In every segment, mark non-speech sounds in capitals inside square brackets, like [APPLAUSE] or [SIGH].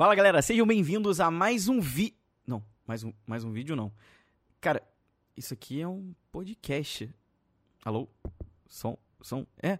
Fala galera, sejam bem-vindos a mais um vi. Não, mais um, mais um vídeo não. Cara, isso aqui é um podcast. Alô? Som, som, é.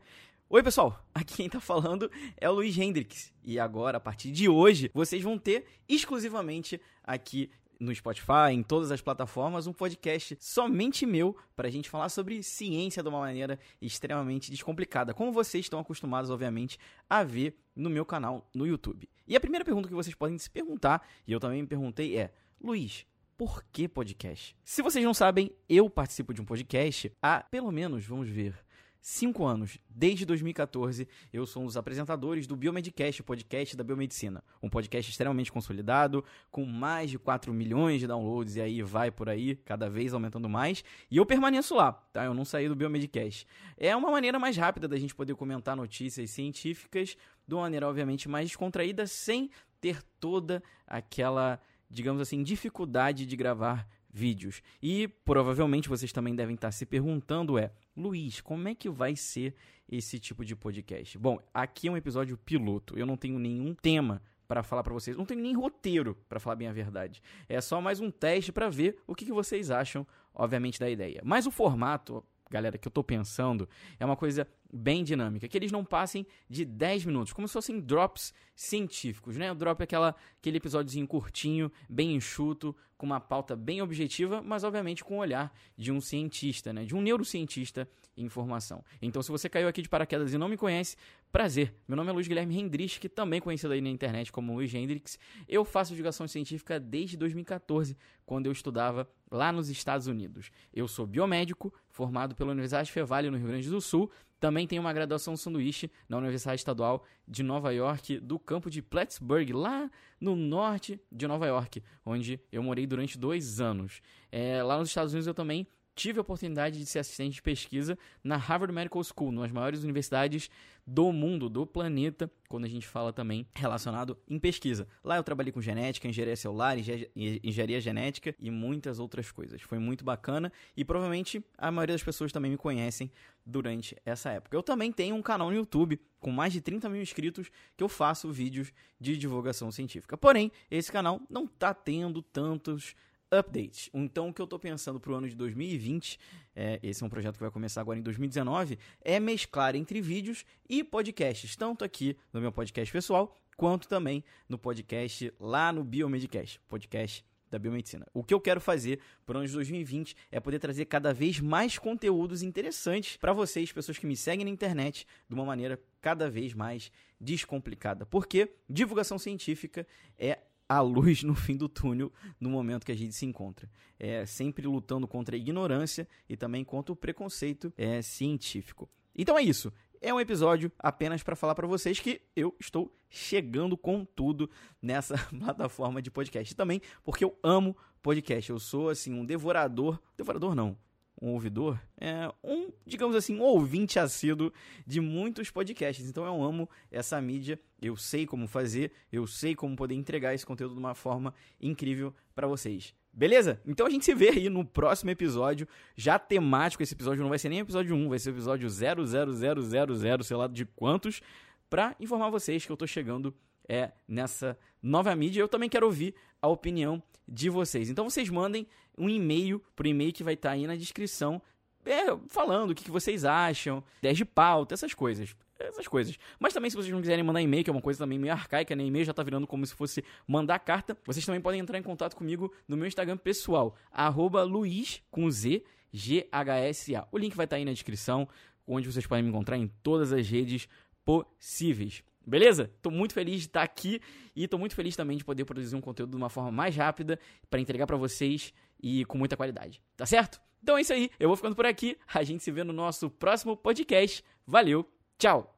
Oi pessoal, [LAUGHS] aqui quem tá falando é o Luiz Hendrix. E agora, a partir de hoje, vocês vão ter exclusivamente aqui no Spotify, em todas as plataformas, um podcast somente meu para a gente falar sobre ciência de uma maneira extremamente descomplicada, como vocês estão acostumados, obviamente, a ver no meu canal no YouTube. E a primeira pergunta que vocês podem se perguntar, e eu também me perguntei, é: Luiz, por que podcast? Se vocês não sabem, eu participo de um podcast há pelo menos, vamos ver, cinco anos, desde 2014, eu sou um dos apresentadores do Biomedcast, o podcast da biomedicina. Um podcast extremamente consolidado, com mais de 4 milhões de downloads, e aí vai por aí, cada vez aumentando mais. E eu permaneço lá, tá? Eu não saí do Biomedcast. É uma maneira mais rápida da gente poder comentar notícias científicas de uma maneira, obviamente, mais descontraída, sem ter toda aquela, digamos assim, dificuldade de gravar vídeos. E provavelmente vocês também devem estar se perguntando é, Luiz, como é que vai ser esse tipo de podcast? Bom, aqui é um episódio piloto. Eu não tenho nenhum tema para falar para vocês. Não tenho nem roteiro, para falar bem a verdade. É só mais um teste para ver o que, que vocês acham, obviamente, da ideia. Mas o formato, galera, que eu tô pensando é uma coisa bem dinâmica, que eles não passem de 10 minutos, como se fossem drops científicos, né? O drop é aquela, aquele episódiozinho curtinho, bem enxuto, com uma pauta bem objetiva, mas obviamente com o olhar de um cientista, né? De um neurocientista em formação. Então, se você caiu aqui de paraquedas e não me conhece, prazer. Meu nome é Luiz Guilherme Hendrix, que também conhecido aí na internet como Luiz Hendrix. Eu faço divulgação científica desde 2014, quando eu estudava lá nos Estados Unidos. Eu sou biomédico, formado pela Universidade Fevale no Rio Grande do Sul, também tem uma graduação sanduíche na Universidade Estadual de Nova York, do campo de Plattsburgh, lá no norte de Nova York, onde eu morei durante dois anos. É, lá nos Estados Unidos eu também tive a oportunidade de ser assistente de pesquisa na Harvard Medical School, uma das maiores universidades do mundo, do planeta, quando a gente fala também relacionado em pesquisa. Lá eu trabalhei com genética, engenharia celular, engenharia genética e muitas outras coisas. Foi muito bacana e provavelmente a maioria das pessoas também me conhecem durante essa época. Eu também tenho um canal no YouTube com mais de 30 mil inscritos que eu faço vídeos de divulgação científica. Porém, esse canal não está tendo tantos updates. Então, o que eu estou pensando para o ano de 2020, é, esse é um projeto que vai começar agora em 2019, é mesclar entre vídeos e podcasts, tanto aqui no meu podcast pessoal, quanto também no podcast lá no Biomedcast, podcast da biomedicina. O que eu quero fazer para o ano de 2020 é poder trazer cada vez mais conteúdos interessantes para vocês, pessoas que me seguem na internet, de uma maneira cada vez mais descomplicada. Porque divulgação científica é a luz no fim do túnel no momento que a gente se encontra. É sempre lutando contra a ignorância e também contra o preconceito é, científico. Então é isso. É um episódio apenas para falar para vocês que eu estou chegando com tudo nessa [LAUGHS] plataforma de podcast. E também porque eu amo podcast. Eu sou assim um devorador, devorador não, um ouvidor, é um, digamos assim, um ouvinte assíduo de muitos podcasts. Então eu amo essa mídia, eu sei como fazer, eu sei como poder entregar esse conteúdo de uma forma incrível para vocês. Beleza? Então a gente se vê aí no próximo episódio, já temático. Esse episódio não vai ser nem episódio 1, vai ser episódio 00000, sei lá de quantos, para informar vocês que eu tô chegando é nessa nova mídia. Eu também quero ouvir a opinião de vocês. Então vocês mandem um e-mail pro e-mail que vai estar tá aí na descrição, é, falando o que, que vocês acham, 10 de pauta, essas coisas essas coisas. Mas também, se vocês não quiserem mandar e-mail, que é uma coisa também meio arcaica, né? E-mail já tá virando como se fosse mandar carta. Vocês também podem entrar em contato comigo no meu Instagram pessoal, arroba Luiz, com Z, G-H-S-A. O link vai estar tá aí na descrição, onde vocês podem me encontrar em todas as redes possíveis. Beleza? Tô muito feliz de estar aqui e tô muito feliz também de poder produzir um conteúdo de uma forma mais rápida para entregar para vocês e com muita qualidade. Tá certo? Então é isso aí. Eu vou ficando por aqui. A gente se vê no nosso próximo podcast. Valeu. Tchau.